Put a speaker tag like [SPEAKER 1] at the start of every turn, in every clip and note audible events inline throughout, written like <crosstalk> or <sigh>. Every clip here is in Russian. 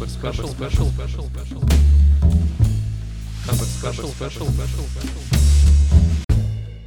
[SPEAKER 1] Хабр special, special, special, special. Хабр special, special, special, special.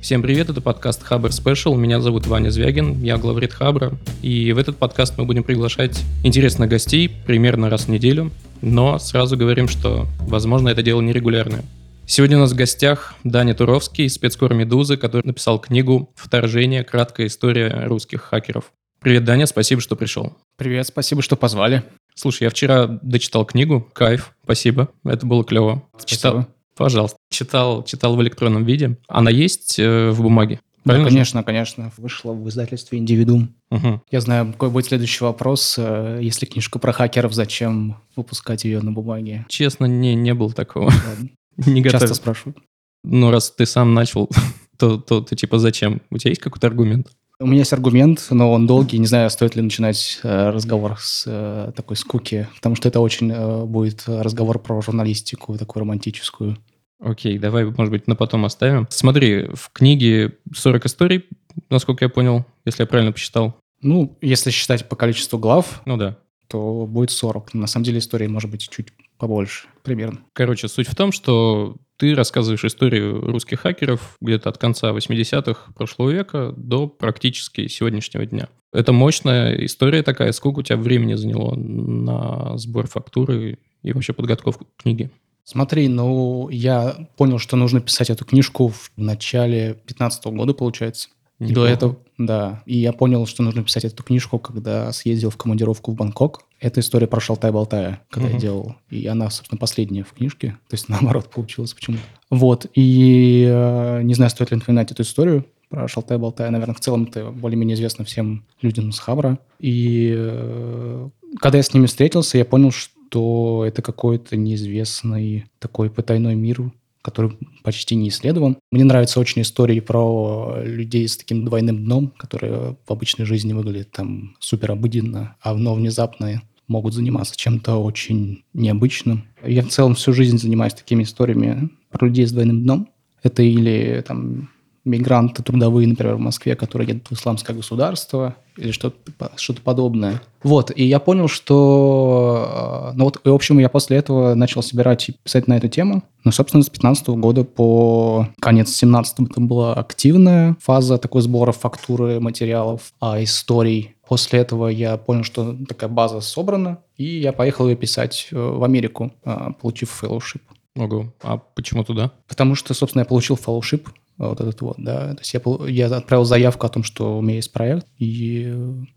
[SPEAKER 1] Всем привет, это подкаст Хабр Special. Меня зовут Ваня Звягин, я главред Хабра. И в этот подкаст мы будем приглашать интересных гостей примерно раз в неделю. Но сразу говорим, что, возможно, это дело нерегулярное. Сегодня у нас в гостях Даня Туровский, спецкор «Медузы», который написал книгу «Вторжение. Краткая история русских хакеров». Привет, Даня, спасибо, что пришел.
[SPEAKER 2] Привет, спасибо, что позвали.
[SPEAKER 1] Слушай, я вчера дочитал книгу, кайф, спасибо, это было клево.
[SPEAKER 2] Спасибо.
[SPEAKER 1] Читал, пожалуйста, читал, читал в электронном виде. Она есть э, в бумаге?
[SPEAKER 2] Да,
[SPEAKER 1] Правильно же?
[SPEAKER 2] конечно, конечно. Вышла в издательстве «Индивидуум».
[SPEAKER 1] Мгм.
[SPEAKER 2] Я знаю, какой будет следующий вопрос. Э, Если книжка про хакеров, зачем выпускать ее на бумаге?
[SPEAKER 1] Честно, не, не было такого.
[SPEAKER 2] Ладно. <laughs>
[SPEAKER 1] не
[SPEAKER 2] Часто
[SPEAKER 1] готовил.
[SPEAKER 2] спрашивают.
[SPEAKER 1] Ну, раз ты сам начал, <laughs> то, то ты типа зачем? У тебя есть какой-то аргумент?
[SPEAKER 2] У меня есть аргумент, но он долгий. Не знаю, стоит ли начинать э, разговор с э, такой скуки, потому что это очень э, будет разговор про журналистику, такую романтическую.
[SPEAKER 1] Окей, давай, может быть, на потом оставим. Смотри, в книге 40 историй, насколько я понял, если я правильно посчитал.
[SPEAKER 2] Ну, если считать по количеству глав,
[SPEAKER 1] Ну да.
[SPEAKER 2] то будет 40. На самом деле истории может быть чуть побольше, примерно.
[SPEAKER 1] Короче, суть в том, что ты рассказываешь историю русских хакеров где-то от конца 80-х прошлого века до практически сегодняшнего дня. Это мощная история такая. Сколько у тебя времени заняло на сбор фактуры и вообще подготовку к книге?
[SPEAKER 2] Смотри, ну, я понял, что нужно писать эту книжку в начале 15 года, получается. И до
[SPEAKER 1] Неплохо.
[SPEAKER 2] этого, да. И я понял, что нужно писать эту книжку, когда съездил в командировку в Бангкок. Это история про Шалтай-Болтая, когда
[SPEAKER 1] Мгм.
[SPEAKER 2] я делал. И она, собственно, последняя в книжке. То есть, <laughs> наоборот, получилось почему-то. Вот. И э, не знаю, стоит ли напоминать эту историю про Шалтай-Болтая. Наверное, в целом это более-менее известно всем людям с Хабра. И э, когда я с ними встретился, я понял, что это какой-то неизвестный такой потайной мир, который почти не исследован. Мне нравятся очень истории про людей с таким двойным дном, которые в обычной жизни выглядят там супер обыденно, а но внезапно могут заниматься чем-то очень необычным. Я в целом всю жизнь занимаюсь такими историями про людей с двойным дном. Это или там мигранты трудовые, например, в Москве, которые едут в исламское государство или что-то что-то подобное. Вот, и я понял, что... э, Ну вот, и, в общем, я после этого начал собирать и писать на эту тему. Ну, собственно, с 15 года по конец 17 это была активная фаза такой сбора фактуры материалов, а историй. После этого я понял, что такая база собрана, и я поехал ее писать э, в Америку, э, получив fellowship.
[SPEAKER 1] Ого. А почему туда?
[SPEAKER 2] Потому что, собственно, я получил fellowship, вот этот вот, да. То есть я, я отправил заявку о том, что у меня есть проект, и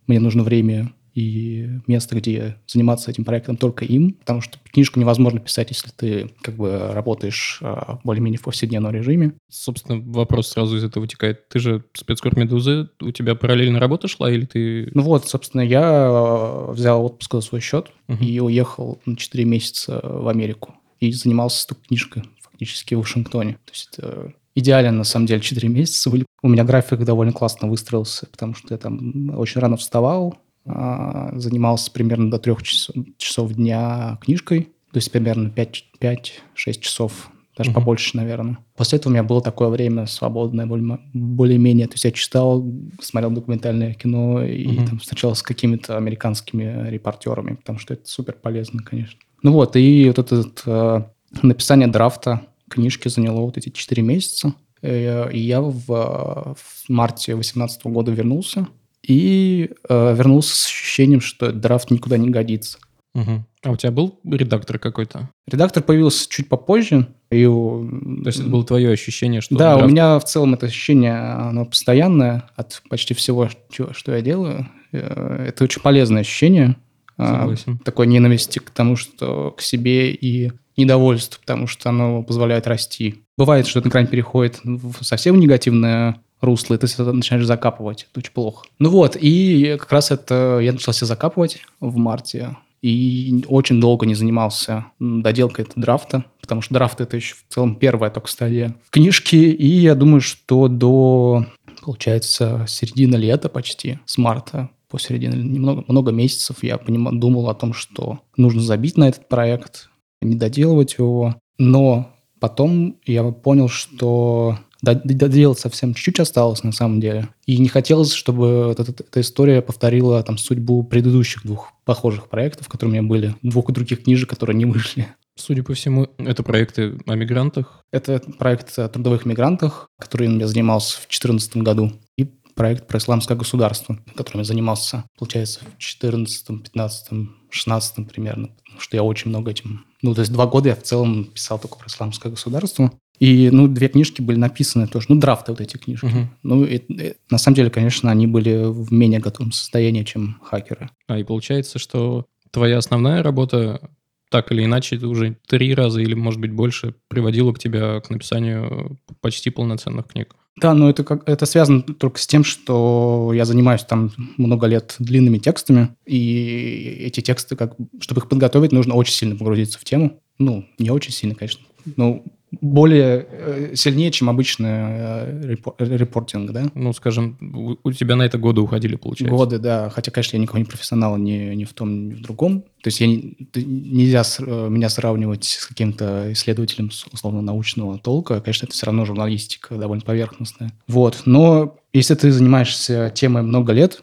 [SPEAKER 2] мне нужно время и место, где заниматься этим проектом только им, потому что книжку невозможно писать, если ты как бы работаешь а, более-менее в повседневном режиме.
[SPEAKER 1] Собственно, вопрос сразу из этого вытекает. Ты же спецкор «Медузы», у тебя параллельно работа шла или ты...
[SPEAKER 2] Ну вот, собственно, я взял отпуск за свой счет
[SPEAKER 1] Мгм.
[SPEAKER 2] и уехал на 4 месяца в Америку и занимался этой книжкой фактически в Вашингтоне. То есть это идеально, на самом деле, 4 месяца были. У меня график довольно классно выстроился, потому что я там очень рано вставал, занимался примерно до 3 часов, часов дня книжкой, то есть примерно 5-6 часов, даже
[SPEAKER 1] Мгм.
[SPEAKER 2] побольше, наверное. После этого у меня было такое время свободное более- более-менее. То есть я читал, смотрел документальное кино и
[SPEAKER 1] Мгм.
[SPEAKER 2] там сначала с какими-то американскими репортерами, потому что это супер полезно, конечно. Ну вот, и вот это э, написание драфта книжки заняло вот эти 4 месяца. Э, И я в, э, в марте 2018 года вернулся. И э, вернулся с ощущением, что этот драфт никуда не годится.
[SPEAKER 1] Мгм. А у тебя был редактор какой-то?
[SPEAKER 2] Редактор появился чуть попозже. И, у-
[SPEAKER 1] То есть это было твое ощущение, что...
[SPEAKER 2] Да, у
[SPEAKER 1] драфт-
[SPEAKER 2] меня в целом это ощущение, оно постоянное от почти всего, что я делаю. Э, Это очень полезное ощущение. А,
[SPEAKER 1] Согласен.
[SPEAKER 2] Такой ненависти к тому, что к себе и недовольство, потому что оно позволяет расти. Бывает, что этот экран переходит в совсем негативное русло, и ты начинаешь закапывать. Это очень плохо. Ну вот, и как раз это я начал себя закапывать в марте. И очень долго не занимался доделкой этого драфта, потому что драфт это еще в целом первая только стадия книжки. И я думаю, что до, получается, середины лета почти, с марта по середине, немного, много месяцев я поним- думал о том, что нужно забить на этот проект, не доделывать его. Но потом я понял, что Доделать совсем чуть-чуть осталось на самом деле. И не хотелось, чтобы эта, эта история повторила там судьбу предыдущих двух похожих проектов, которые у меня были, двух других книжек, которые не вышли.
[SPEAKER 1] Судя по всему, это проекты о мигрантах?
[SPEAKER 2] Это проект о трудовых мигрантах, которым я занимался в 2014 году. И проект про исламское государство, которым я занимался, получается, в 2014, 2015, 2016 примерно. Потому что я очень много этим... Ну, то есть два года я в целом писал только про исламское государство. И, ну, две книжки были написаны тоже, ну, драфты вот эти книжки. Угу. Ну, и, и, на самом деле, конечно, они были в менее готовом состоянии, чем хакеры.
[SPEAKER 1] А, и получается, что твоя основная работа так или иначе уже три раза или, может быть, больше приводило к тебя к написанию почти полноценных книг.
[SPEAKER 2] Да, но это, как, это связано только с тем, что я занимаюсь там много лет длинными текстами, и эти тексты, как, чтобы их подготовить, нужно очень сильно погрузиться в тему. Ну, не очень сильно, конечно. Но более э, сильнее, чем обычный э, репортинг, да?
[SPEAKER 1] Ну, скажем, у тебя на это годы уходили, получается.
[SPEAKER 2] Годы, да. Хотя, конечно, я никакой не профессионал ни, ни в том, ни в другом. То есть я не, нельзя э, меня сравнивать с каким-то исследователем условно-научного толка. Конечно, это все равно журналистика довольно поверхностная. Вот. Но если ты занимаешься темой много лет,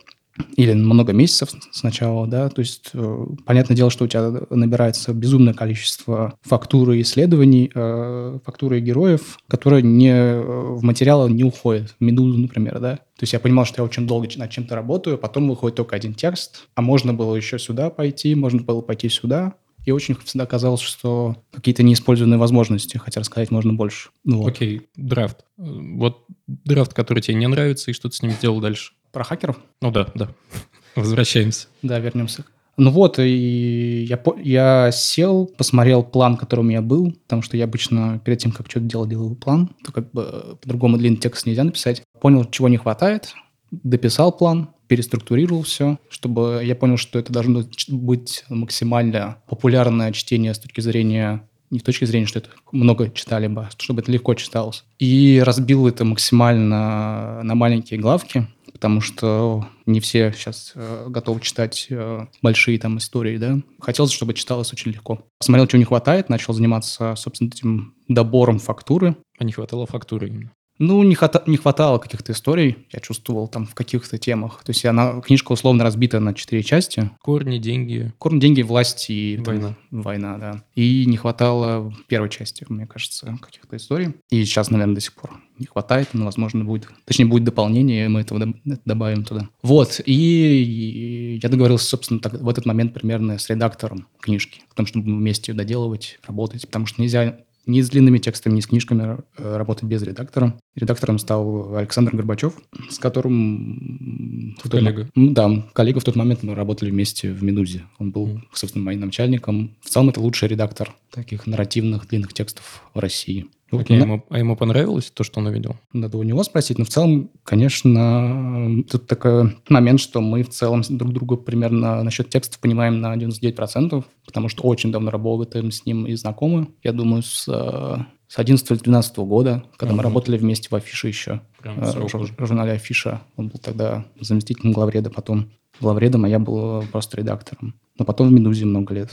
[SPEAKER 2] или много месяцев сначала, да, то есть э, понятное дело, что у тебя набирается безумное количество фактуры исследований, э, фактуры героев, которые не, э, в материалы не уходят, в «Медузу», например, да. То есть я понимал, что я очень долго над чем-то работаю, потом выходит только один текст, а можно было еще сюда пойти, можно было пойти сюда, и очень всегда казалось, что какие-то неиспользованные возможности, хотя рассказать можно больше.
[SPEAKER 1] Ну, вот. Окей, драфт. Вот драфт, который тебе не нравится, и что ты с ним сделал дальше?
[SPEAKER 2] Про хакеров?
[SPEAKER 1] Ну да, да. Возвращаемся.
[SPEAKER 2] Да, вернемся. Ну вот, и я, я сел, посмотрел план, который у меня был, потому что я обычно перед тем, как что-то делать, делаю план, то как бы по-другому длинный текст нельзя написать. Понял, чего не хватает, дописал план, переструктурировал все, чтобы я понял, что это должно быть максимально популярное чтение с точки зрения не с точки зрения, что это много читали бы, а чтобы это легко читалось. И разбил это максимально на маленькие главки, потому что не все сейчас э, готовы читать э, большие там истории, да. Хотелось, чтобы читалось очень легко. Посмотрел, чего не хватает, начал заниматься, собственно, этим добором фактуры.
[SPEAKER 1] А не хватало фактуры именно?
[SPEAKER 2] Ну, не, хвата- не хватало каких-то историй, я чувствовал там в каких-то темах. То есть она, книжка условно разбита на четыре части.
[SPEAKER 1] Корни, деньги.
[SPEAKER 2] Корни, деньги, власть и...
[SPEAKER 1] Война.
[SPEAKER 2] Там, война, да. И не хватало первой части, мне кажется, каких-то историй. И сейчас, наверное, до сих пор не хватает, но, возможно, будет... Точнее, будет дополнение, и мы этого добавим туда. Вот, и, и я договорился, собственно, так, в этот момент примерно с редактором книжки, потому что мы вместе ее доделывать, работать, потому что нельзя ни с длинными текстами, ни с книжками э, работать без редактора. Редактором стал Александр Горбачев, с которым...
[SPEAKER 1] Коллега.
[SPEAKER 2] Тот, да, коллега в тот момент мы работали вместе в «Медузе». Он был, mm. собственно, моим начальником. В целом это лучший редактор таких нарративных длинных текстов в России.
[SPEAKER 1] Вот, а, ему, а ему понравилось то, что он увидел?
[SPEAKER 2] Надо у него спросить. Но в целом, конечно, тут такой момент, что мы в целом друг друга примерно насчет текстов понимаем на 99%, потому что очень давно работаем с ним и знакомы. Я думаю, с, с 11-12 года, когда uh-huh. мы работали вместе в Афише еще. Прям э, в журнале Афиша. Он был тогда заместителем главреда, потом главредом, а я был просто редактором. Но потом в «Медузе» много лет.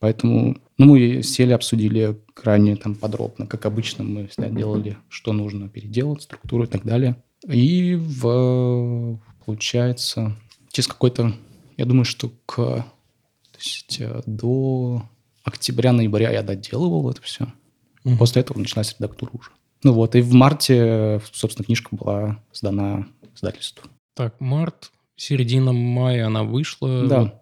[SPEAKER 2] Поэтому ну, мы сели, обсудили крайне там подробно, как обычно мы всегда делали, что нужно переделать, структуру и так далее. И в, получается, через какой-то, я думаю, что к то есть, э, до октября-ноября я доделывал это все. Угу. После этого началась редактура уже. Ну вот, и в марте, собственно, книжка была сдана издательству.
[SPEAKER 1] Так, март, середина мая она вышла.
[SPEAKER 2] Да.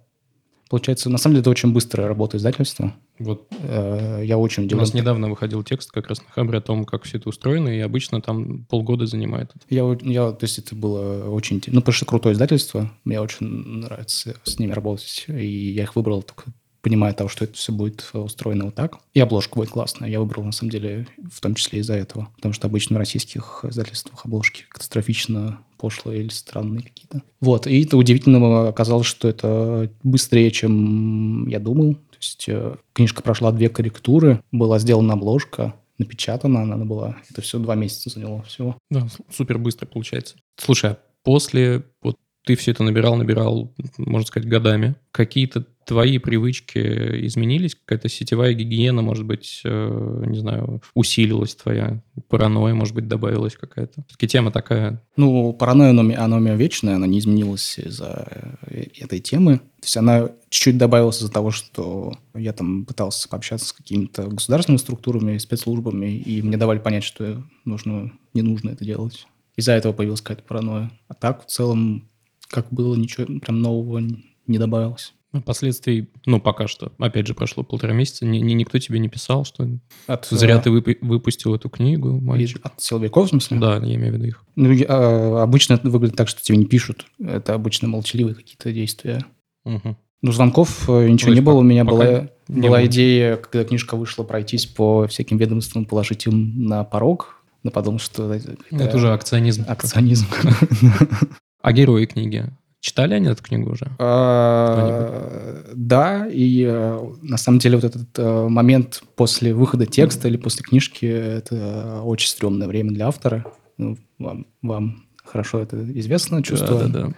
[SPEAKER 2] Получается, на самом деле, это очень быстрая работа издательства.
[SPEAKER 1] Вот
[SPEAKER 2] э, я очень
[SPEAKER 1] удивлен. У нас недавно выходил текст как раз на Хабре о том, как все это устроено, и обычно там полгода занимает.
[SPEAKER 2] Я, я, то есть это было очень... Ну, потому что крутое издательство, мне очень нравится с ними работать, и я их выбрал только понимая того, что это все будет устроено вот так. И обложка будет классная. Я выбрал, на самом деле, в том числе из-за этого. Потому что обычно в российских издательствах обложки катастрофично пошлые или странные какие-то. Вот. И это удивительно оказалось, что это быстрее, чем я думал. То есть э, книжка прошла две корректуры, была сделана обложка, напечатана она была. Это все два месяца заняло всего.
[SPEAKER 1] Да, супер быстро получается. Слушай, а после вот ты все это набирал, набирал, можно сказать, годами. Какие-то твои привычки изменились? Какая-то сетевая гигиена, может быть, э, не знаю, усилилась твоя? Паранойя, может быть, добавилась какая-то? Все-таки тема такая.
[SPEAKER 2] Ну, паранойя, она, у меня вечная, она не изменилась из-за этой темы. То есть она чуть-чуть добавилась из-за того, что я там пытался пообщаться с какими-то государственными структурами, спецслужбами, и мне давали понять, что нужно, не нужно это делать. Из-за этого появилась какая-то паранойя. А так, в целом, как было, ничего прям нового не добавилось.
[SPEAKER 1] Ну, последствий, ну, пока что, опять же, прошло полтора месяца, ни, ни, никто тебе не писал, что от, зря ты вып- выпустил эту книгу,
[SPEAKER 2] мальчик. От силовиков, в смысле?
[SPEAKER 1] Да, я имею в виду их.
[SPEAKER 2] Ну, я, а, обычно это выглядит так, что тебе не пишут. Это обычно молчаливые какие-то действия. Угу. Ну, звонков э, ничего ну, не было. У меня была, была идея, когда книжка вышла, пройтись по всяким ведомствам, положить им на порог. Но подумал, что...
[SPEAKER 1] Это, это уже акционизм.
[SPEAKER 2] Акционизм. <laughs>
[SPEAKER 1] А герои книги? Читали они эту книгу уже?
[SPEAKER 2] А, да, и э, на самом деле вот этот э, момент после выхода текста или после книжки – это очень стрёмное время для автора. Ну, вам, вам хорошо это известно чувство.
[SPEAKER 1] Да, да, да.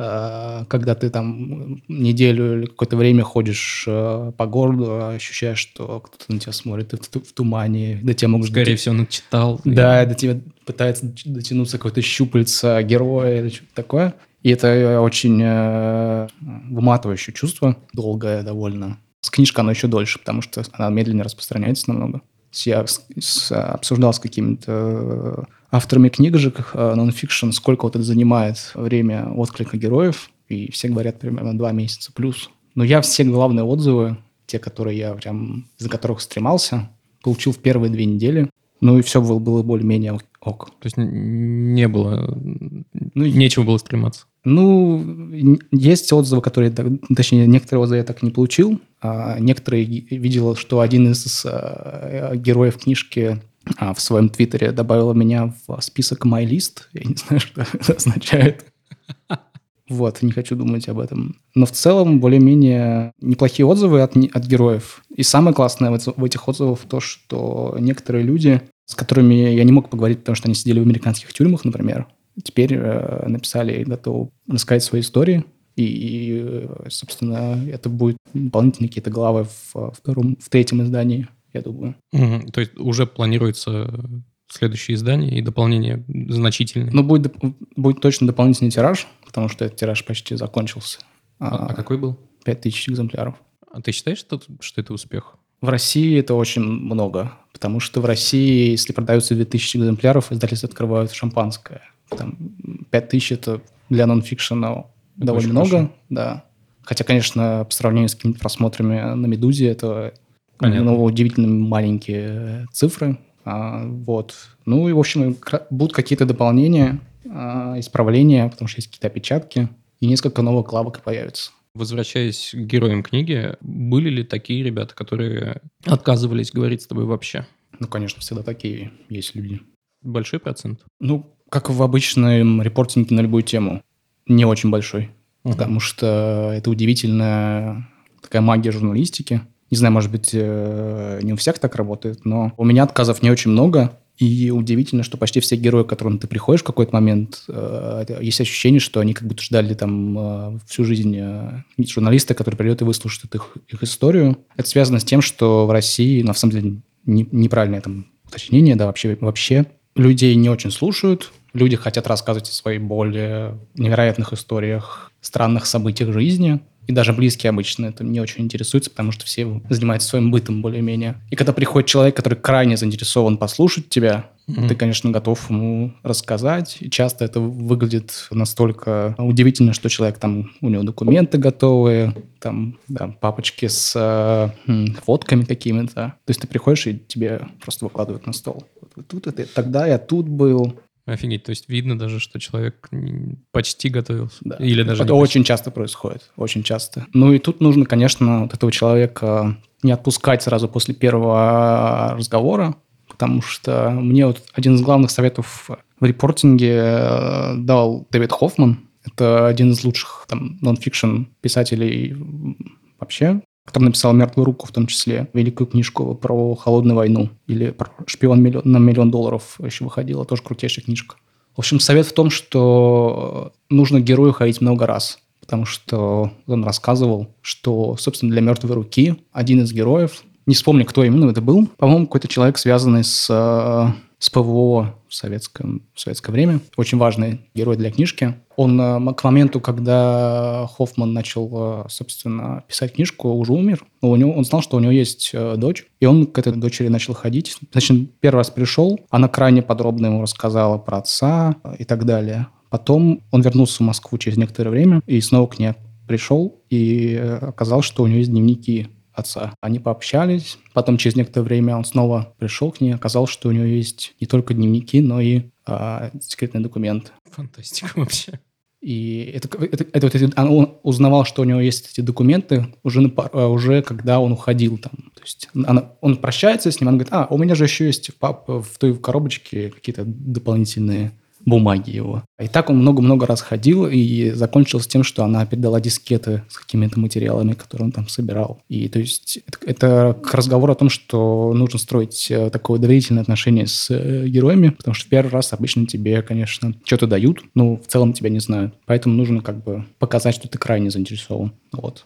[SPEAKER 2] А, когда ты там неделю или какое-то время ходишь э, по городу, ощущаешь, что кто-то на тебя смотрит в, в тумане, до тебя могут...
[SPEAKER 1] Скорее всего, начитал.
[SPEAKER 2] Да, до тебя пытается дотянуться какой-то щупальца героя или что-то такое. И это очень э, выматывающее чувство, долгое довольно. С книжкой оно еще дольше, потому что она медленнее распространяется намного. Я обсуждал с какими-то авторами книжек э, нонфикшн, сколько вот это занимает время отклика героев, и все говорят примерно два месяца плюс. Но я все главные отзывы, те, которые я прям, за которых стремался, получил в первые две недели. Ну и все было, было более-менее ок.
[SPEAKER 1] То есть не было, ну, нечего было стрематься?
[SPEAKER 2] Ну, есть отзывы, которые, точнее, некоторые отзывы я так и не получил. А некоторые видел, что один из а, героев книжки в своем твиттере добавил меня в список MyList. Я не знаю, <laughs> что это означает. Вот, не хочу думать об этом. Но в целом более-менее неплохие отзывы от, от героев. И самое классное в, в этих отзывах то, что некоторые люди, с которыми я не мог поговорить, потому что они сидели в американских тюрьмах, например, теперь э, написали и готовы рассказать свои истории. И, и, собственно, это будет дополнительные какие-то главы в втором, в третьем издании, я думаю.
[SPEAKER 1] Угу. То есть уже планируется следующее издание и дополнение значительное.
[SPEAKER 2] Ну, будет, будет точно дополнительный тираж, потому что этот тираж почти закончился.
[SPEAKER 1] А, а какой был?
[SPEAKER 2] 5000 экземпляров.
[SPEAKER 1] А ты считаешь, что, что это успех?
[SPEAKER 2] В России это очень много, потому что в России, если продаются 2000 экземпляров, издательства открывают шампанское. Там 5000 это для нонфикшена довольно много, хорошо. да. Хотя, конечно, по сравнению с какими-то просмотрами на «Медузе» это ну, удивительно маленькие цифры. А, вот. Ну и, в общем, будут какие-то дополнения, а, исправления, потому что есть какие-то опечатки, и несколько новых клавок появится.
[SPEAKER 1] Возвращаясь к героям книги, были ли такие ребята, которые отказывались говорить с тобой вообще?
[SPEAKER 2] Ну, конечно, всегда такие есть люди.
[SPEAKER 1] Большой процент?
[SPEAKER 2] Ну, как в обычном репортинге на любую тему, не очень большой. Угу. Потому что это удивительная такая магия журналистики. Не знаю, может быть, э, не у всех так работает, но у меня отказов не очень много. И удивительно, что почти все герои, к которым ты приходишь в какой-то момент, э, есть ощущение, что они как будто ждали там э, всю жизнь журналиста, который придет и выслушает их, их историю. Это связано с тем, что в России, на самом деле, не, неправильное там уточнение, да, вообще, вообще людей не очень слушают, люди хотят рассказывать о своей боли, невероятных историях, странных событиях жизни. И даже близкие обычно это не очень интересуются, потому что все занимаются своим бытом более-менее. И когда приходит человек, который крайне заинтересован послушать тебя, mm-hmm. ты, конечно, готов ему рассказать. И часто это выглядит настолько удивительно, что человек там, у него документы готовые, там, да, папочки с э, фотками какими-то. То есть ты приходишь, и тебе просто выкладывают на стол. Вот тут это, тогда я тут был,
[SPEAKER 1] Офигеть, то есть видно даже, что человек почти готовился.
[SPEAKER 2] Да. Или даже Это очень часто происходит, очень часто. Ну и тут нужно, конечно, вот этого человека не отпускать сразу после первого разговора, потому что мне вот один из главных советов в репортинге э, дал Дэвид Хоффман. Это один из лучших там нон-фикшн писателей вообще который написал «Мертвую руку», в том числе, великую книжку про холодную войну, или про «Шпион на миллион долларов» еще выходила, тоже крутейшая книжка. В общем, совет в том, что нужно герою ходить много раз, потому что он рассказывал, что, собственно, для «Мертвой руки» один из героев, не вспомню, кто именно это был, по-моему, какой-то человек, связанный с, э, с ПВО в советском, в советское время, очень важный герой для книжки. Он э, к моменту, когда Хоффман начал, э, собственно, писать книжку, уже умер. Но у него, он знал, что у него есть дочь, и он к этой дочери начал ходить. Значит, первый раз пришел, она крайне подробно ему рассказала про отца и так далее. Потом он вернулся в Москву через некоторое время и снова к ней пришел, и оказалось, что у него есть дневники отца. Они пообщались, потом через некоторое время он снова пришел к ней, оказалось, что у него есть не только дневники, но и а, секретный документ.
[SPEAKER 1] Фантастика вообще.
[SPEAKER 2] И это, это, это, это, он узнавал, что у него есть эти документы уже, на, а, уже когда он уходил там. То есть она, он прощается с ним, он говорит, а, у меня же еще есть пап, в той коробочке какие-то дополнительные бумаги его. И так он много-много раз ходил, и закончилось тем, что она передала дискеты с какими-то материалами, которые он там собирал. И то есть это, это к разговору о том, что нужно строить э, такое доверительное отношение с э, героями, потому что в первый раз обычно тебе, конечно, что-то дают, но в целом тебя не знают. Поэтому нужно как бы показать, что ты крайне заинтересован. Вот.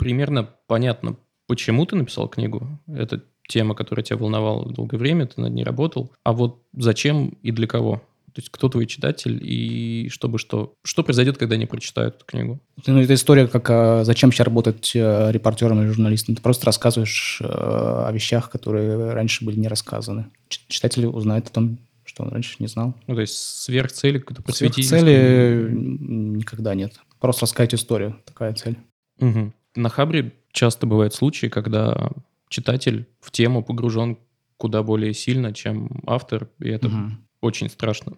[SPEAKER 1] Примерно понятно, почему ты написал книгу. Это тема, которая тебя волновала долгое время, ты над ней работал. А вот зачем и для кого? То есть кто твой читатель и чтобы что? Что произойдет, когда они прочитают эту книгу?
[SPEAKER 2] Ну, это история, как а, зачем сейчас работать а, репортером или журналистом. Ты просто рассказываешь а, о вещах, которые раньше были не рассказаны. Читатель узнает о том, что он раньше не знал.
[SPEAKER 1] Ну, то есть сверхцели какой-то просветительской?
[SPEAKER 2] Сверхцели никогда нет. Просто рассказать историю. Такая цель.
[SPEAKER 1] Угу. На Хабре часто бывают случаи, когда читатель в тему погружен куда более сильно, чем автор, и это угу. очень страшно.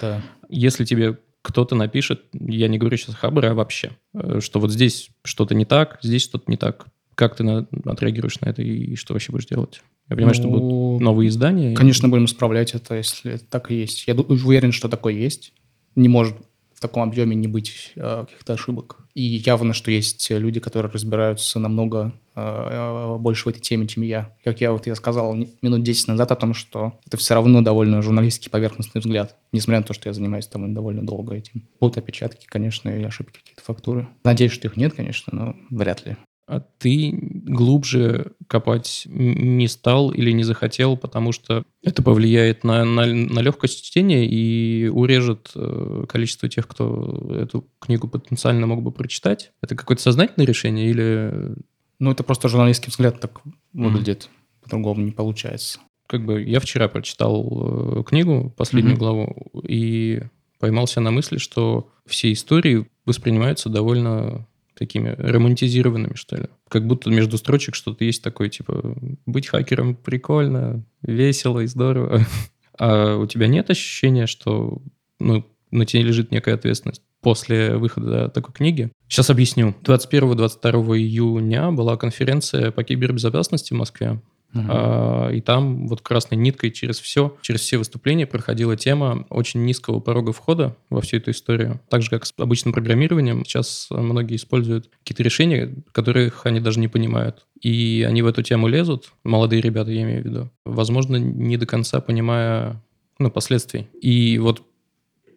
[SPEAKER 2] Да.
[SPEAKER 1] Если тебе кто-то напишет, я не говорю сейчас Хабре, а вообще, э, что вот здесь что-то не так, здесь что-то не так. Как ты на, отреагируешь на это и что вообще будешь делать? Я понимаю, ну, что будут ну, новые издания.
[SPEAKER 2] Конечно, и... будем исправлять это, если это так и есть. Я уверен, что такое есть. Не может в таком объеме не быть э, каких-то ошибок. И явно, что есть люди, которые разбираются намного э, больше в этой теме, чем я. Как я вот я сказал минут 10 назад о том, что это все равно довольно журналистский поверхностный взгляд, несмотря на то, что я занимаюсь там довольно долго этим. Будут опечатки, конечно, и ошибки какие-то фактуры. Надеюсь, что их нет, конечно, но вряд ли
[SPEAKER 1] а ты глубже копать не стал или не захотел, потому что это повлияет на, на, на легкость чтения и урежет э, количество тех, кто эту книгу потенциально мог бы прочитать. Это какое-то сознательное решение или...
[SPEAKER 2] Ну, это просто журналистский взгляд так выглядит. Mm-hmm. По-другому не получается.
[SPEAKER 1] Как бы я вчера прочитал э, книгу, последнюю mm-hmm. главу, и поймался на мысли, что все истории воспринимаются довольно такими романтизированными, что ли. Как будто между строчек что-то есть такое, типа, быть хакером прикольно, весело и здорово. <laughs> А у тебя нет ощущения, что ну, на тебе лежит некая ответственность после выхода такой книги? Сейчас объясню. 21-22 июня была конференция по кибербезопасности в Москве. Uh-huh. И там вот красной ниткой через все, через все выступления проходила тема очень низкого порога входа во всю эту историю. Так же, как с обычным программированием, сейчас многие используют какие-то решения, которых они даже не понимают. И они в эту тему лезут, молодые ребята, я имею в виду, возможно, не до конца понимая ну, последствий. И вот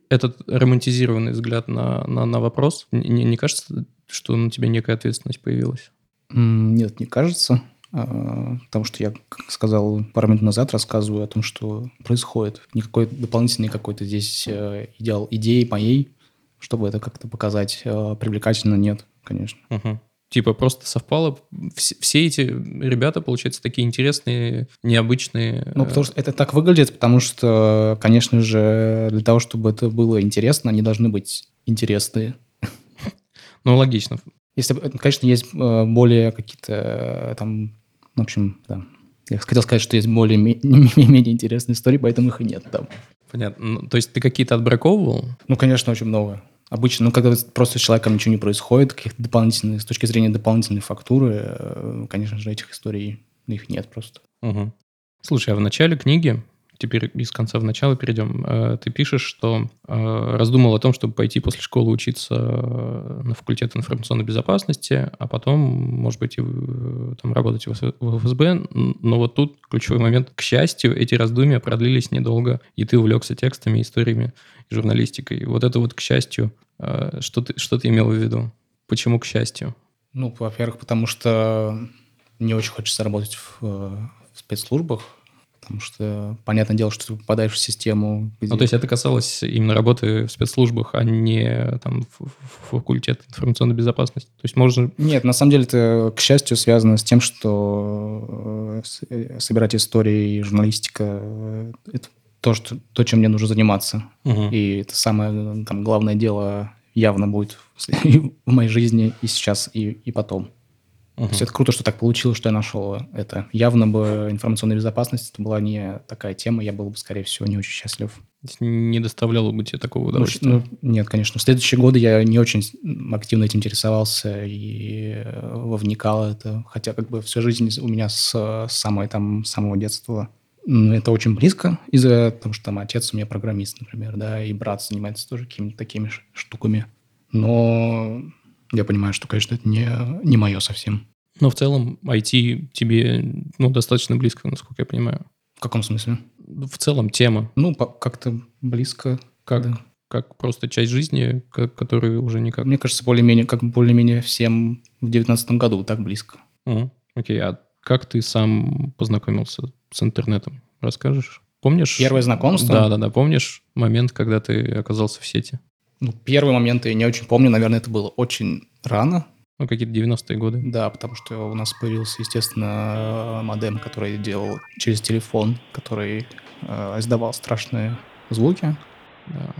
[SPEAKER 1] этот романтизированный взгляд на, на, на вопрос, не, не кажется, что на тебе некая ответственность появилась?
[SPEAKER 2] Нет, не кажется. А, потому что я, как сказал пару минут назад, рассказываю о том, что происходит. Никакой дополнительный какой-то здесь э, идеал идеи моей, чтобы это как-то показать э, привлекательно, нет, конечно.
[SPEAKER 1] Угу. Типа просто совпало. Все, все эти ребята, получается, такие интересные, необычные.
[SPEAKER 2] Ну, потому что это так выглядит, потому что, конечно же, для того, чтобы это было интересно, они должны быть интересные.
[SPEAKER 1] Ну, логично.
[SPEAKER 2] Если, конечно, есть э, более какие-то там в общем, да. Я хотел сказать, что есть более-менее <laughs> интересные истории, поэтому их и нет там.
[SPEAKER 1] Понятно. Ну, то есть ты какие-то отбраковывал?
[SPEAKER 2] Ну, конечно, очень много. Обычно, ну, когда просто с человеком ничего не происходит, каких-то дополнительных, с точки зрения дополнительной фактуры, э, конечно же, этих историй, их нет просто.
[SPEAKER 1] Угу. Слушай, а в начале книги теперь из конца в начало перейдем. Э, ты пишешь, что э, раздумал о том, чтобы пойти после школы учиться на факультет информационной безопасности, а потом, может быть, и там работать в ФСБ. Но вот тут ключевой момент. К счастью, эти раздумья продлились недолго, и ты увлекся текстами, историями и журналистикой. Вот это вот к счастью. Что ты, что ты имел в виду? Почему к счастью?
[SPEAKER 2] Ну, во-первых, потому что не очень хочется работать в, в спецслужбах, потому что, понятное дело, что ты попадаешь в систему.
[SPEAKER 1] Где... Ну, то есть это касалось именно работы в спецслужбах, а не там факультет информационной безопасности? То есть можно...
[SPEAKER 2] Нет, на самом деле это, к счастью, связано с тем, что э, э, собирать истории и журналистика э, – это то, что, то, чем мне нужно заниматься. Угу. И это самое там, главное дело явно будет <laughs> в моей жизни и сейчас, и, и потом. Угу. То есть это круто, что так получилось, что я нашел это. Явно бы информационная безопасность это была не такая тема, я был бы, скорее всего, не очень счастлив.
[SPEAKER 1] Не доставляло бы тебе такого удовольствия?
[SPEAKER 2] Ну, нет, конечно. В следующие годы я не очень активно этим интересовался и вовникал это. Хотя как бы всю жизнь у меня с самой, там, самого детства это очень близко из-за того, что там отец у меня программист, например, да, и брат занимается тоже какими-то такими штуками. Но я понимаю, что, конечно, это не, не мое совсем.
[SPEAKER 1] Но в целом IT тебе ну, достаточно близко, насколько я понимаю.
[SPEAKER 2] В каком смысле?
[SPEAKER 1] В целом тема.
[SPEAKER 2] Ну, как-то близко.
[SPEAKER 1] Как, да. как просто часть жизни, которую уже никак...
[SPEAKER 2] Мне кажется, более-менее, как более-менее всем в девятнадцатом году так близко.
[SPEAKER 1] Угу. Окей, а как ты сам познакомился с интернетом? Расскажешь? Помнишь?
[SPEAKER 2] Первое знакомство?
[SPEAKER 1] Да, да, да. Помнишь момент, когда ты оказался в сети?
[SPEAKER 2] Ну, первый момент я не очень помню. Наверное, это было очень рано.
[SPEAKER 1] Ну, какие-то 90-е годы.
[SPEAKER 2] Да, потому что у нас появился, естественно, модем, который делал через телефон, который э, издавал страшные звуки. Да.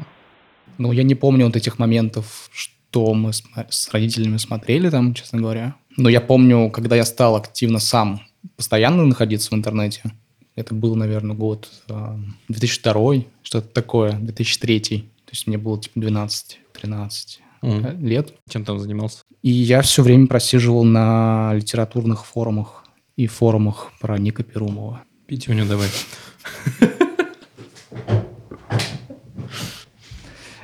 [SPEAKER 2] Ну, я не помню вот этих моментов, что мы с, с родителями смотрели там, честно говоря. Но я помню, когда я стал активно сам постоянно находиться в интернете, это был, наверное, год э, 2002, что-то такое, 2003. То есть мне было типа 12-13 mm. лет.
[SPEAKER 1] Чем там занимался?
[SPEAKER 2] И я все время просиживал на литературных форумах и форумах про Ника Перумова.
[SPEAKER 1] Петюню давай.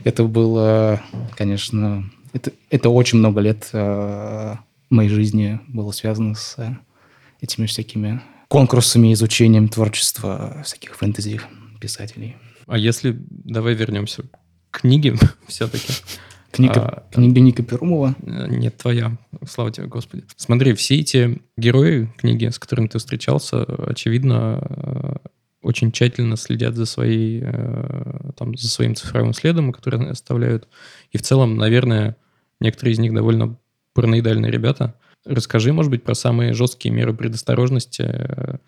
[SPEAKER 2] Это было, конечно, это, это очень много лет э, моей жизни было связано с э, этими всякими конкурсами, изучением творчества всяких фэнтези писателей.
[SPEAKER 1] А если, давай вернемся книги <laughs> все-таки.
[SPEAKER 2] Книга, а, книга Ника Перумова?
[SPEAKER 1] Э, нет, твоя. Слава тебе, Господи. Смотри, все эти герои книги, с которыми ты встречался, очевидно, э, очень тщательно следят за, своей, э, там, за своим цифровым следом, который они оставляют. И в целом, наверное, некоторые из них довольно параноидальные ребята. Расскажи, может быть, про самые жесткие меры предосторожности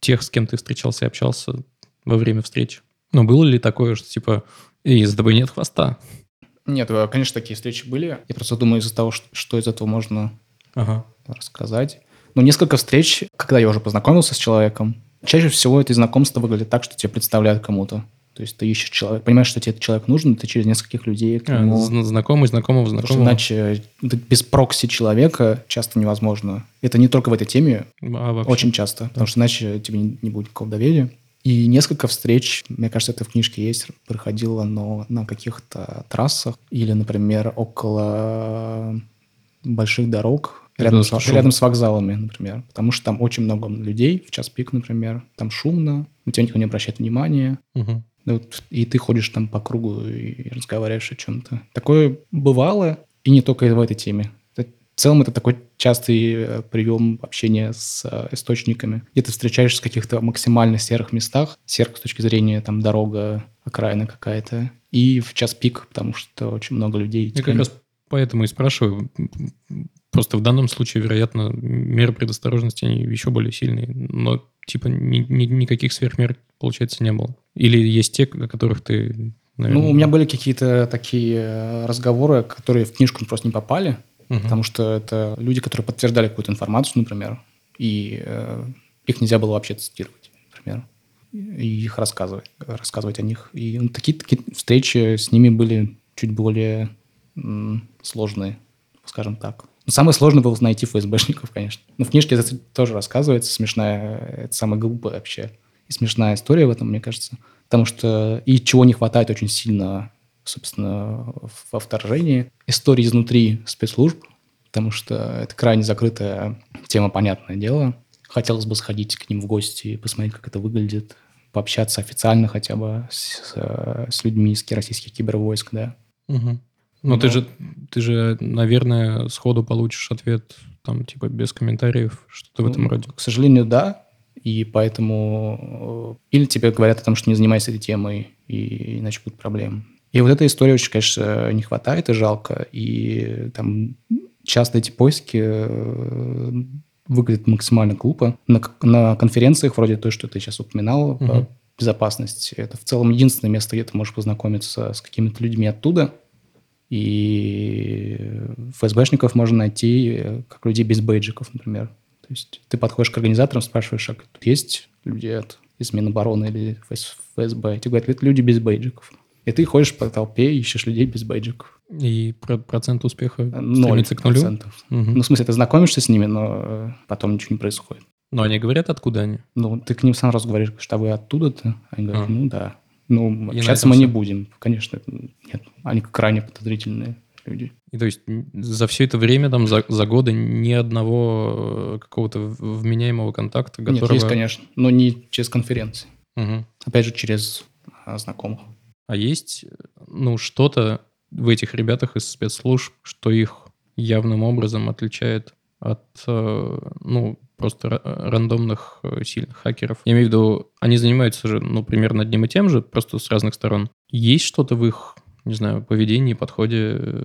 [SPEAKER 1] тех, с кем ты встречался и общался во время встречи. Ну, было ли такое, что типа и за тобой нет хвоста.
[SPEAKER 2] Нет, э, конечно, такие встречи были. Я просто думаю из-за того, что, что из этого можно ага. рассказать. Но несколько встреч, когда я уже познакомился с человеком, чаще всего это знакомство выглядит так, что тебя представляют кому-то. То есть ты ищешь человека, понимаешь, что тебе этот человек нужен, ты через нескольких людей к
[SPEAKER 1] а, нему... А, знакомый, знакомого, знакомого. Потому что
[SPEAKER 2] иначе без прокси человека часто невозможно. Это не только в этой теме, а очень часто. Потому что иначе тебе не, не будет никакого доверия. И несколько встреч, мне кажется, это в книжке есть, проходило но на каких-то трассах или, например, около больших дорог, рядом, с, рядом с вокзалами, например. Потому что там очень много людей в час пик, например. Там шумно, на тебя никто не обращает внимания. Угу. И ты ходишь там по кругу и разговариваешь о чем-то. Такое бывало, и не только в этой теме. В целом это такой частый э, прием общения с э, источниками. Где ты встречаешься в каких-то максимально серых местах, серых с точки зрения там дорога, окраина какая-то, и в час пик, потому что очень много людей.
[SPEAKER 1] Я как раз поэтому и спрашиваю. Просто в данном случае, вероятно, меры предосторожности они еще более сильные, но типа ни, ни, никаких сверхмер, получается, не было. Или есть те, о которых ты
[SPEAKER 2] Наверное. Ну, у меня были какие-то такие э, разговоры, которые в книжку просто не попали угу. потому что это люди, которые подтверждали какую-то информацию, например, и э, их нельзя было вообще цитировать, например, и их рассказывать, рассказывать о них. И ну, такие, такие встречи с ними были чуть более м, сложные, скажем так. Но самое сложное было найти ФСБшников, конечно. Но в книжке это тоже рассказывается, смешная, это самое глупое вообще и смешная история в этом, мне кажется. Потому что и чего не хватает очень сильно, собственно, во вторжении. Истории изнутри спецслужб, потому что это крайне закрытая тема, понятное дело. Хотелось бы сходить к ним в гости, посмотреть, как это выглядит, пообщаться официально хотя бы с, с людьми из российских кибервойск, да.
[SPEAKER 1] Угу. Ну, ты же, ты же, наверное, сходу получишь ответ, там, типа, без комментариев, что-то в этом
[SPEAKER 2] ну,
[SPEAKER 1] роде.
[SPEAKER 2] К сожалению, да. И поэтому... Э, или тебе говорят о том, что не занимайся этой темой, и иначе будут проблемы. И вот этой истории очень, конечно, не хватает, и жалко. И там часто эти поиски э, выглядят максимально глупо. На, на конференциях, вроде той, что ты сейчас упоминал, угу. по безопасности, это в целом единственное место, где ты можешь познакомиться с какими-то людьми оттуда. И ФСБшников можно найти э, как людей без бейджиков, например. То есть ты подходишь к организаторам, спрашиваешь, а тут есть люди от, из Минобороны или ФСБ? Тебе говорят, это люди без бейджиков. И ты ходишь по толпе, ищешь людей без бейджиков.
[SPEAKER 1] И процент успеха
[SPEAKER 2] Ноль процентов. Угу. Ну, в смысле, ты знакомишься с ними, но э, потом ничего не происходит.
[SPEAKER 1] Но они говорят, откуда они?
[SPEAKER 2] Ну, ты к ним сам раз говоришь, что вы оттуда-то. Они говорят, а. ну да. Ну, общаться мы все. не будем. Конечно, нет. Они крайне подозрительные люди.
[SPEAKER 1] И то есть за все это время, там, за, за годы ни одного э, какого-то вменяемого контакта,
[SPEAKER 2] которого... Нет, есть, конечно, но не через конференции. Угу. Опять же, через а, знакомых.
[SPEAKER 1] А есть, ну, что-то в этих ребятах из спецслужб, что их явным образом отличает от, э, ну, просто рандомных э, сильных хакеров. Я имею в виду, они занимаются же, ну, примерно одним и тем же, просто с разных сторон. Есть что-то в их, не знаю, поведении, подходе, э,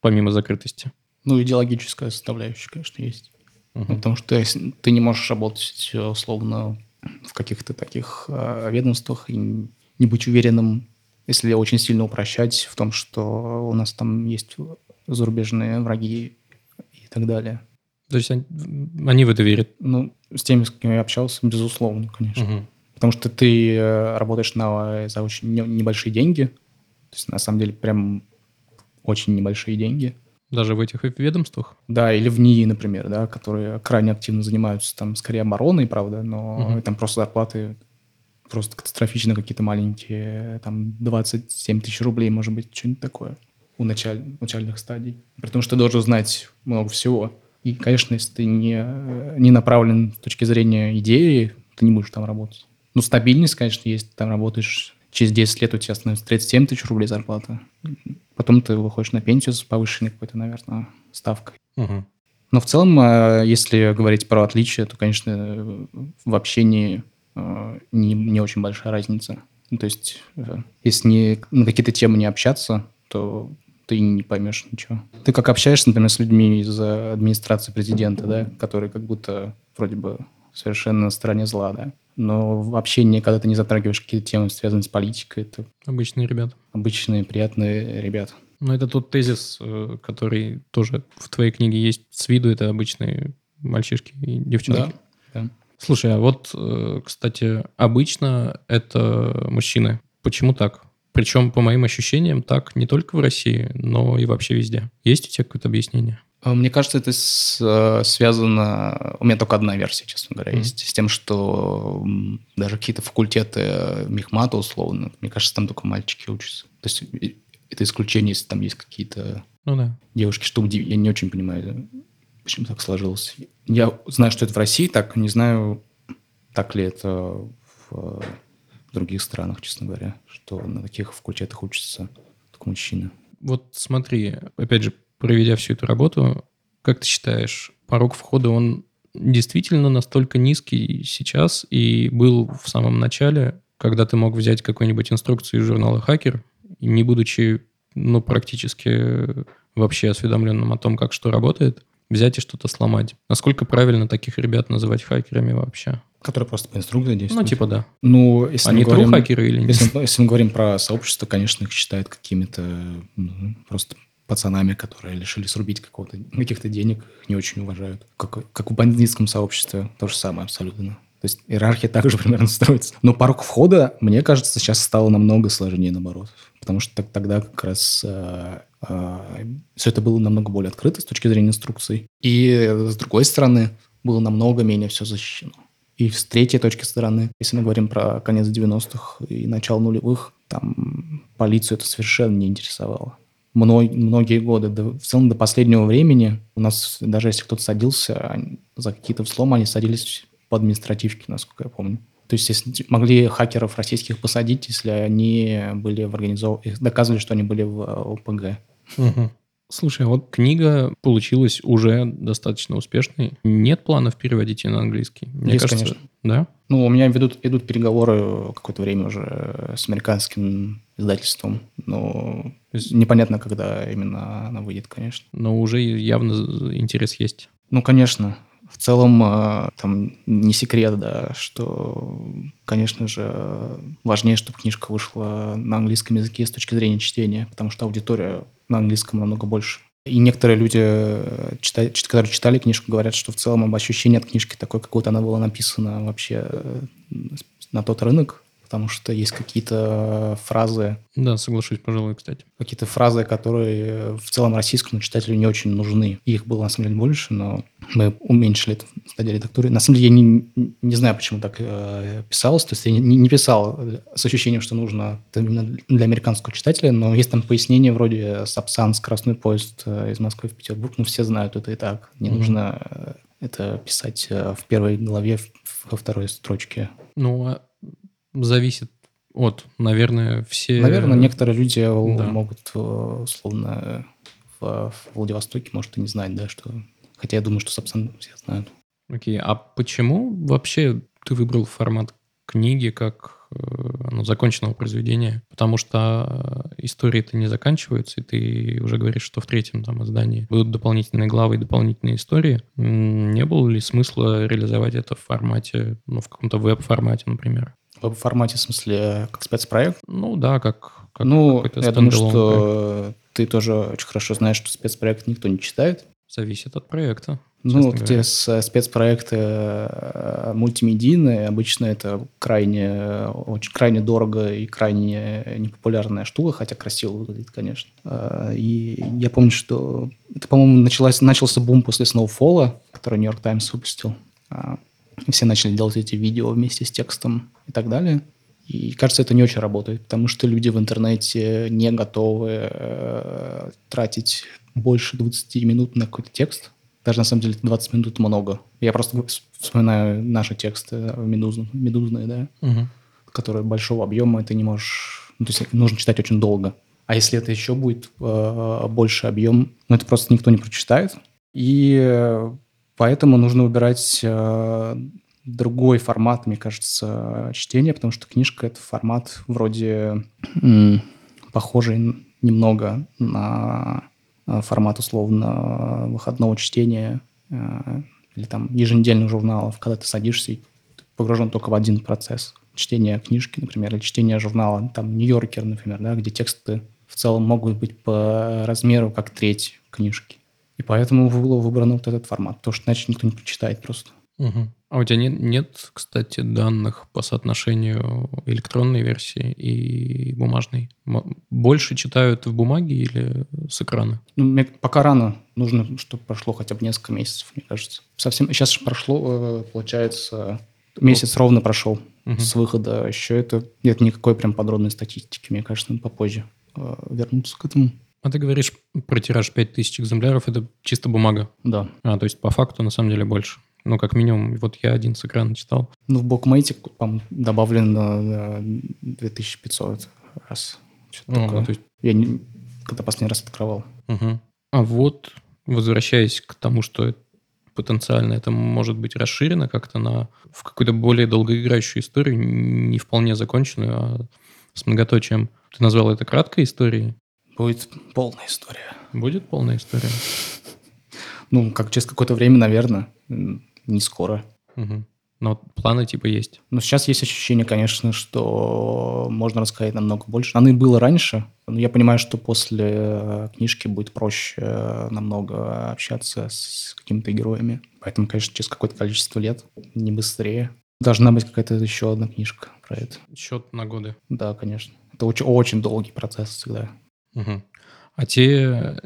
[SPEAKER 1] помимо закрытости?
[SPEAKER 2] Ну, идеологическая составляющая, конечно, есть. Ну, потому что ты, ты не можешь работать условно в каких-то таких э, ведомствах и не быть уверенным, если очень сильно упрощать в том, что у нас там есть зарубежные враги и так далее.
[SPEAKER 1] То есть они, они в это верят?
[SPEAKER 2] Ну, с теми, с кем я общался, безусловно, конечно. Угу. Потому что ты э, работаешь на, за очень небольшие деньги. То есть, на самом деле, прям очень небольшие деньги.
[SPEAKER 1] Даже в этих ведомствах?
[SPEAKER 2] Да, или в НИИ, например, да, которые крайне активно занимаются там скорее обороной, правда, но угу. там просто зарплаты просто катастрофично какие-то маленькие, там 27 тысяч рублей, может быть, что-нибудь такое у началь, начальных стадий. При том, что ты должен знать много всего. И, конечно, если ты не, не направлен с точки зрения идеи, ты не будешь там работать. Ну, стабильность, конечно, есть. Ты там работаешь через 10 лет у тебя становится 37 тысяч рублей зарплата. Потом ты выходишь на пенсию с повышенной какой-то, наверное, ставкой. Угу. Но в целом, э, если говорить про отличия, то, конечно, в общении не, не очень большая разница. Ну, то есть, э, если не, на какие-то темы не общаться, то ты не поймешь ничего. Ты как общаешься, например, с людьми из администрации президента, да, которые как будто вроде бы совершенно на стороне зла, да. Но в общении, когда ты не затрагиваешь какие-то темы, связанные с политикой, это...
[SPEAKER 1] Обычные ребята.
[SPEAKER 2] Обычные, приятные ребята.
[SPEAKER 1] Но это тот тезис, э, который тоже в твоей книге есть с виду, это обычные мальчишки и девчонки. Да, да. Слушай, а вот, э, кстати, обычно это мужчины. Почему так? Причем, по моим ощущениям, так не только в России, но и вообще везде. Есть у тебя какое-то объяснение?
[SPEAKER 2] А, мне кажется, это э, связано... У меня только одна версия, честно говоря, mm-hmm. есть. С тем, что даже какие-то факультеты мехмата, условно, мне кажется, там только мальчики учатся. То есть это исключение, если там есть какие-то ну, да. девушки, что. Я не очень понимаю, почему так сложилось. Я знаю, что это в России так, не знаю, так ли это в других странах, честно говоря, что на таких факультетах учатся только мужчины.
[SPEAKER 1] Вот смотри, опять же, проведя всю эту работу, как ты считаешь, порог входа, он действительно настолько низкий сейчас и был в самом начале, когда ты мог взять какую-нибудь инструкцию из журнала «Хакер», не будучи ну, практически вообще осведомленным о том, как что работает, взять и что-то сломать. Насколько правильно таких ребят называть хакерами вообще?
[SPEAKER 2] Которые просто по инструкции действуют.
[SPEAKER 1] Ну, типа да.
[SPEAKER 2] Ну, если
[SPEAKER 1] Они мы говорим, хакеры или нет?
[SPEAKER 2] Если, если мы говорим про сообщество, конечно, их считают какими-то ну, просто пацанами, которые решили срубить какого-то, каких-то денег, их не очень уважают. Как, как в бандитском сообществе, то же самое абсолютно. То есть иерархия также <laughs> примерно строится. Но порог входа, мне кажется, сейчас стало намного сложнее, наоборот. Потому что тогда как раз э, все это было намного более открыто с точки зрения инструкций. И с другой стороны, было намного менее все защищено. И с третьей точки стороны, если мы говорим про конец 90-х и начало нулевых, там полицию это совершенно не интересовало. Мной, многие годы, до, в целом до последнего времени, у нас даже если кто-то садился за какие-то взломы, они садились по административке, насколько я помню. То есть если могли хакеров российских посадить, если они были в организов... доказывали, что они были в ОПГ.
[SPEAKER 1] Угу. Слушай, а вот книга получилась уже достаточно успешной. Нет планов переводить ее на английский?
[SPEAKER 2] Мне Есть, кажется, конечно.
[SPEAKER 1] Да?
[SPEAKER 2] Ну, у меня ведут, идут переговоры какое-то время уже с американским издательством. Но есть... непонятно, когда именно она выйдет, конечно.
[SPEAKER 1] Но уже явно интерес есть.
[SPEAKER 2] Ну, конечно. В целом, э, там не секрет, да, что, конечно же, важнее, чтобы книжка вышла на английском языке с точки зрения чтения, потому что аудитория на английском намного больше. И некоторые люди, э, которые читали книжку, говорят, что в целом ощущение от книжки такое, как будто она была написана вообще э, на тот рынок, потому что есть какие-то фразы...
[SPEAKER 1] Да, соглашусь, пожалуй, кстати.
[SPEAKER 2] Какие-то фразы, которые в целом российскому читателю не очень нужны. Их было, на самом деле, больше, но мы уменьшили это в стадии редактуры. На самом деле, я не, не знаю, почему так э, писалось. То есть я не, не писал с ощущением, что нужно именно для американского читателя, но есть там пояснение вроде «Сапсан, скоростной поезд э, из Москвы в Петербург». Ну, все знают это и так. Не mm-hmm. нужно э, это писать э, в первой главе, во второй строчке.
[SPEAKER 1] Ну, а зависит от, наверное, все...
[SPEAKER 2] Наверное, некоторые люди да. могут, условно, в, в Владивостоке, может, и не знать, да, что... Хотя я думаю, что, собственно, все знают.
[SPEAKER 1] Окей, а почему вообще ты выбрал формат книги как э, ну, законченного произведения? Потому что истории-то не заканчиваются, и ты уже говоришь, что в третьем там издании будут дополнительные главы и дополнительные истории. Не было ли смысла реализовать это в формате, ну, в каком-то веб-формате, например?
[SPEAKER 2] В формате, в смысле, как спецпроект?
[SPEAKER 1] Ну да, как, как
[SPEAKER 2] Ну, я думаю, что проект. ты тоже очень хорошо знаешь, что спецпроект никто не читает.
[SPEAKER 1] Зависит от проекта.
[SPEAKER 2] Ну, вот те спецпроекты э, мультимедийные, обычно это крайне, очень крайне дорого и крайне непопулярная штука, хотя красиво выглядит, конечно. Э, и я помню, что это, по-моему, началось, начался бум после Snowfall, который Нью-Йорк Таймс выпустил. А, все начали делать эти видео вместе с текстом и так далее. И кажется, это не очень работает, потому что люди в интернете не готовы э, тратить больше 20 минут на какой-то текст. Даже на самом деле 20 минут много. Я просто вспоминаю наши тексты медузные, медузные да, угу. которые большого объема, ты не можешь... Ну, то есть нужно читать очень долго. А если это еще будет э, больше объем, ну, это просто никто не прочитает. И Поэтому нужно выбирать э, другой формат, мне кажется, чтения, потому что книжка — это формат вроде похожий немного на э, формат условно выходного чтения э, или там еженедельных журналов, когда ты садишься и погружен только в один процесс. Чтения книжки, например, или чтения журнала, там, Нью-Йоркер, например, да, где тексты в целом могут быть по размеру как треть книжки. И поэтому было выбрано вот этот формат, потому что иначе никто не прочитает просто.
[SPEAKER 1] Угу. А у тебя нет, нет, кстати, данных по соотношению электронной версии и бумажной? Больше читают в бумаге или с экрана?
[SPEAKER 2] Ну, мне пока рано. Нужно, чтобы прошло хотя бы несколько месяцев, мне кажется. Совсем сейчас прошло, э, получается, месяц ровно прошел угу. с выхода. Еще это нет никакой прям подробной статистики, мне кажется, надо попозже э, вернуться к этому.
[SPEAKER 1] А ты говоришь про тираж 5000 экземпляров, это чисто бумага?
[SPEAKER 2] Да.
[SPEAKER 1] А, то есть по факту на самом деле больше. Ну, как минимум, вот я один с экрана читал.
[SPEAKER 2] Ну, в букмейте, по добавлено 2500 раз. Что-то ну, такое. то есть... Я не... когда последний раз открывал.
[SPEAKER 1] Угу. А вот, возвращаясь к тому, что потенциально это может быть расширено как-то на в какую-то более долгоиграющую историю, не вполне законченную, а с многоточием. Ты назвал это краткой историей?
[SPEAKER 2] Будет полная история.
[SPEAKER 1] Будет полная история?
[SPEAKER 2] Ну, как через какое-то время, наверное. Не скоро.
[SPEAKER 1] Угу. Но планы типа есть.
[SPEAKER 2] Но сейчас есть ощущение, конечно, что можно рассказать намного больше. Оно и было раньше. Но я понимаю, что после э, книжки будет проще э, намного общаться с какими-то героями. Поэтому, конечно, через какое-то количество лет, не быстрее. Должна быть какая-то еще одна книжка про это.
[SPEAKER 1] Счет на годы.
[SPEAKER 2] Да, конечно. Это очень, очень долгий процесс всегда.
[SPEAKER 1] Угу. А те,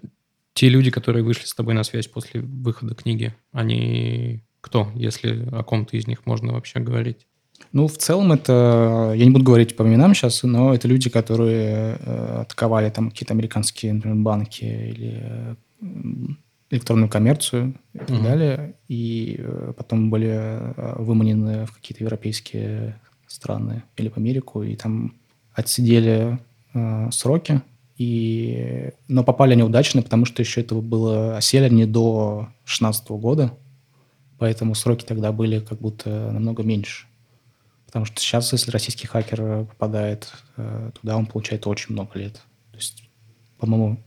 [SPEAKER 1] те люди, которые вышли с тобой на связь после выхода книги, они Кто, если о ком-то из них можно вообще говорить?
[SPEAKER 2] Ну, в целом это, я не буду говорить по именам сейчас, но это люди, которые э, атаковали там какие-то американские, например, банки или э, электронную коммерцию и так
[SPEAKER 1] Мгм.
[SPEAKER 2] далее, и э, потом были выманены в какие-то европейские страны или в Америку, и там отсидели э, сроки, и... но попали они удачно, потому что еще этого было, осели они до 16 года, поэтому сроки тогда были как будто намного меньше. Потому что сейчас, если российский хакер э, попадает э, туда, он получает очень много лет. То есть, по-моему,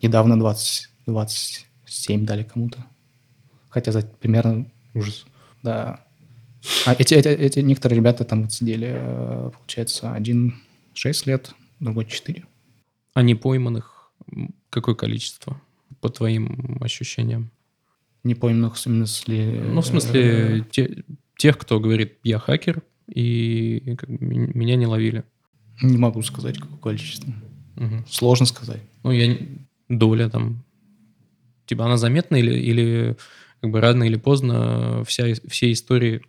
[SPEAKER 2] недавно 20, 27 дали кому-то. Хотя за примерно,
[SPEAKER 1] Ужас.
[SPEAKER 2] да. А эти, эти, эти некоторые ребята там сидели, э, получается, один 6 лет, другой 4.
[SPEAKER 1] А не пойманных какое количество, по твоим ощущениям?
[SPEAKER 2] Не помню, в смысле...
[SPEAKER 1] Ну, в смысле,
[SPEAKER 2] э,
[SPEAKER 1] те- тех, кто говорит, я хакер, и как меня не ловили.
[SPEAKER 2] Не могу сказать, какое количество.
[SPEAKER 1] Мгм.
[SPEAKER 2] Сложно сказать.
[SPEAKER 1] Ну, я... Доля там... Типа она заметна или, или как бы рано или поздно вся, все истории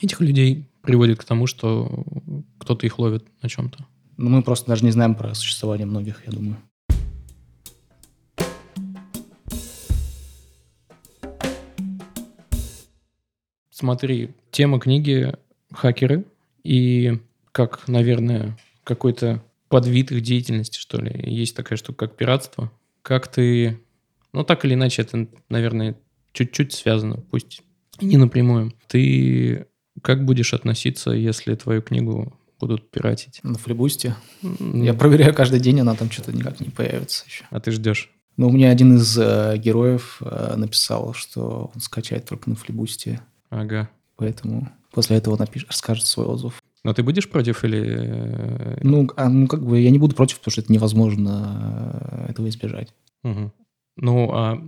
[SPEAKER 1] этих людей приводят к тому, что кто-то их ловит на чем-то.
[SPEAKER 2] Но мы просто даже не знаем про существование многих, я думаю.
[SPEAKER 1] Смотри, тема книги «Хакеры» и как, наверное, какой-то подвид их деятельности, что ли. Есть такая штука, как пиратство. Как ты... Ну, так или иначе, это, наверное, чуть-чуть связано, пусть и не напрямую. Ты как будешь относиться, если твою книгу будут пиратить?
[SPEAKER 2] На флибусте. Я проверяю каждый день, она там что-то никак не появится еще.
[SPEAKER 1] А ты ждешь?
[SPEAKER 2] Но у меня один из э, героев э, написал, что он скачает только на флибусте,
[SPEAKER 1] Ага.
[SPEAKER 2] поэтому после этого напишет, расскажет свой отзыв.
[SPEAKER 1] Но ты будешь против или... э,
[SPEAKER 2] Ну, а, ну, как бы я не буду против, потому что это невозможно э, этого избежать.
[SPEAKER 1] Мгм. Ну, а,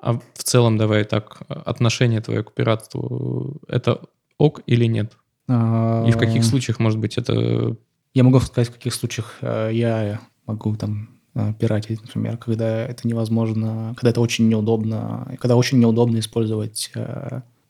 [SPEAKER 1] а в целом, давай так, отношение твое к пиратству, это ок или нет? И в каких
[SPEAKER 2] А,
[SPEAKER 1] случаях, может быть, это...
[SPEAKER 2] Я могу сказать, в каких случаях э, я могу там пиратить, например, когда это невозможно, когда это очень неудобно, когда очень неудобно использовать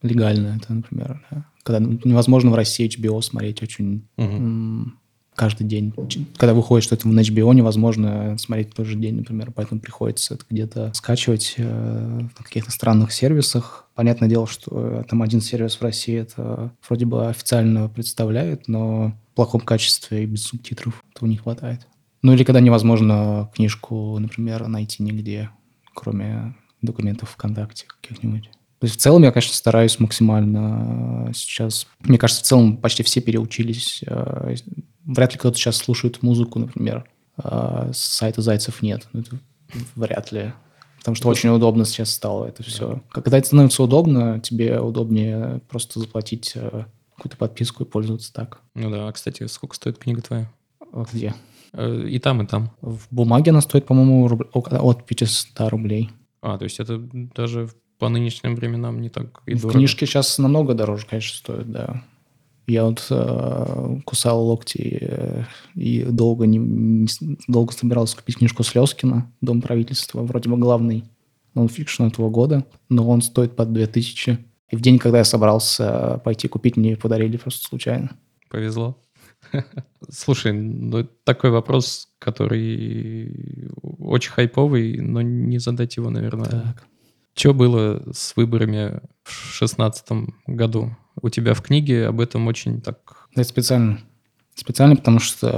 [SPEAKER 2] легально это, например, да. когда невозможно в России HBO смотреть очень м, каждый день. Когда выходит что-то на HBO, невозможно смотреть в тот же день, например, поэтому приходится это где-то скачивать э, на каких-то странных сервисах. Понятное дело, что э, там один сервис в России это вроде бы официально представляет, но в плохом качестве и без субтитров этого не хватает. Ну или когда невозможно книжку, например, найти нигде, кроме документов ВКонтакте каких-нибудь. То есть в целом я, конечно, стараюсь максимально э, сейчас... Мне кажется, в целом почти все переучились. э, Вряд ли кто-то сейчас слушает музыку, например. э, С сайта «Зайцев» нет. Ну, это вряд ли. Потому что очень удобно сейчас стало это все. Когда это становится удобно, тебе удобнее просто заплатить какую-то подписку и пользоваться так.
[SPEAKER 1] Ну да, а, кстати, сколько стоит книга твоя?
[SPEAKER 2] А Где?
[SPEAKER 1] И там, и там.
[SPEAKER 2] В бумаге она стоит, по-моему, руб- от 500 рублей.
[SPEAKER 1] А, то есть это даже по нынешним временам не так и
[SPEAKER 2] В
[SPEAKER 1] дорого.
[SPEAKER 2] книжке сейчас намного дороже, конечно, стоит, да. Я вот э, кусал локти э, и долго, не, не долго собирался купить книжку Слезкина «Дом правительства». Вроде бы главный нонфикшн этого года, но он стоит под 2000. И в день, когда я собрался пойти купить, мне подарили просто случайно.
[SPEAKER 1] Повезло. <laughs> Слушай, ну такой вопрос, который очень хайповый, но не задать его, наверное.
[SPEAKER 2] Так.
[SPEAKER 1] Что было с выборами в шестнадцатом году? У тебя в книге об этом очень так...
[SPEAKER 2] Это специально. Специально, потому что,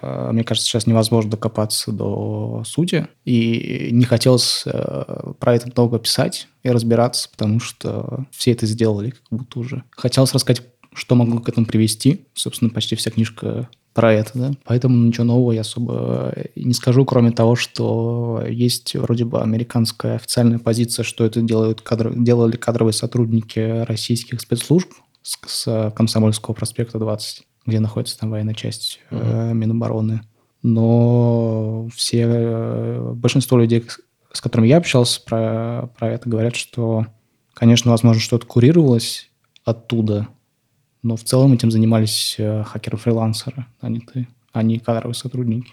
[SPEAKER 2] э, мне кажется, сейчас невозможно докопаться до сути. И не хотелось э, про это много писать и разбираться, потому что все это сделали как будто уже. Хотелось рассказать, что могло к этому привести. Собственно, почти вся книжка про это, да. Поэтому ничего нового я особо и не скажу, кроме того, что есть вроде бы американская официальная позиция, что это делают кадр... делали кадровые сотрудники российских спецслужб с, с Комсомольского проспекта 20, где находится там военная часть э, Минобороны. Но все, э, большинство людей, с- с которыми я общался про, про это, говорят, что, конечно, возможно, что-то курировалось оттуда, но в целом этим занимались э, хакеры-фрилансеры, а не ты, а не кадровые сотрудники.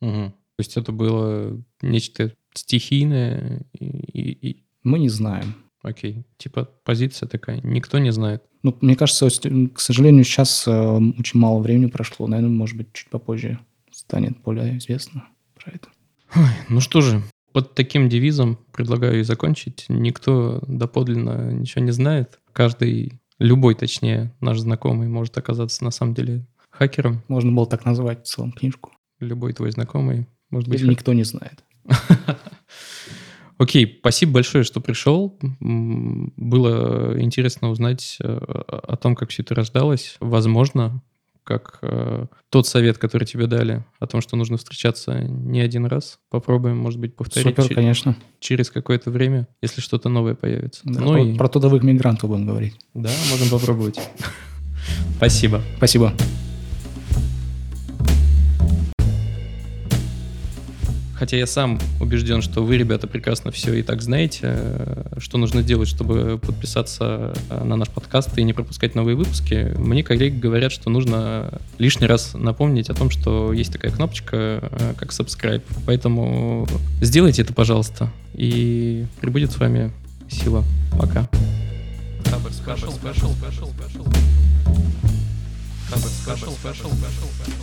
[SPEAKER 1] Мгм. То есть это было нечто стихийное и, и- и-
[SPEAKER 2] Мы не знаем.
[SPEAKER 1] Окей. Типа позиция такая, никто не знает.
[SPEAKER 2] Ну, мне кажется, к сожалению, сейчас э, очень мало времени прошло. Наверное, может быть, чуть попозже станет более известно про это.
[SPEAKER 1] Ой, ну что же, под таким девизом предлагаю и закончить. Никто доподлинно ничего не знает. Каждый, любой, точнее, наш знакомый может оказаться на самом деле хакером.
[SPEAKER 2] Можно было так назвать в целом книжку.
[SPEAKER 1] Любой твой знакомый может быть.
[SPEAKER 2] Или хак... никто не знает. <laughs>
[SPEAKER 1] Окей, спасибо большое, что пришел. Было интересно узнать э, о том, как все это рождалось. Возможно, как э, тот совет, который тебе дали, о том, что нужно встречаться не один раз. Попробуем, может быть, повторить.
[SPEAKER 2] Супер, конечно.
[SPEAKER 1] Через какое-то время, если что-то новое появится.
[SPEAKER 2] Да, ну про, и... про трудовых мигрантов будем говорить.
[SPEAKER 1] Да, можем попробовать. <laughs> Спасибо.
[SPEAKER 2] Спасибо.
[SPEAKER 1] Хотя я сам убежден, что вы, ребята, прекрасно все и так знаете, э, что нужно делать, чтобы подписаться э, на наш подкаст и не пропускать новые выпуски. Мне коллеги говорят, что нужно лишний раз напомнить о том, что есть такая кнопочка, э, как subscribe. Поэтому сделайте это, пожалуйста, и прибудет с вами сила. Пока. Special, special, special, special. Special, special, special, special.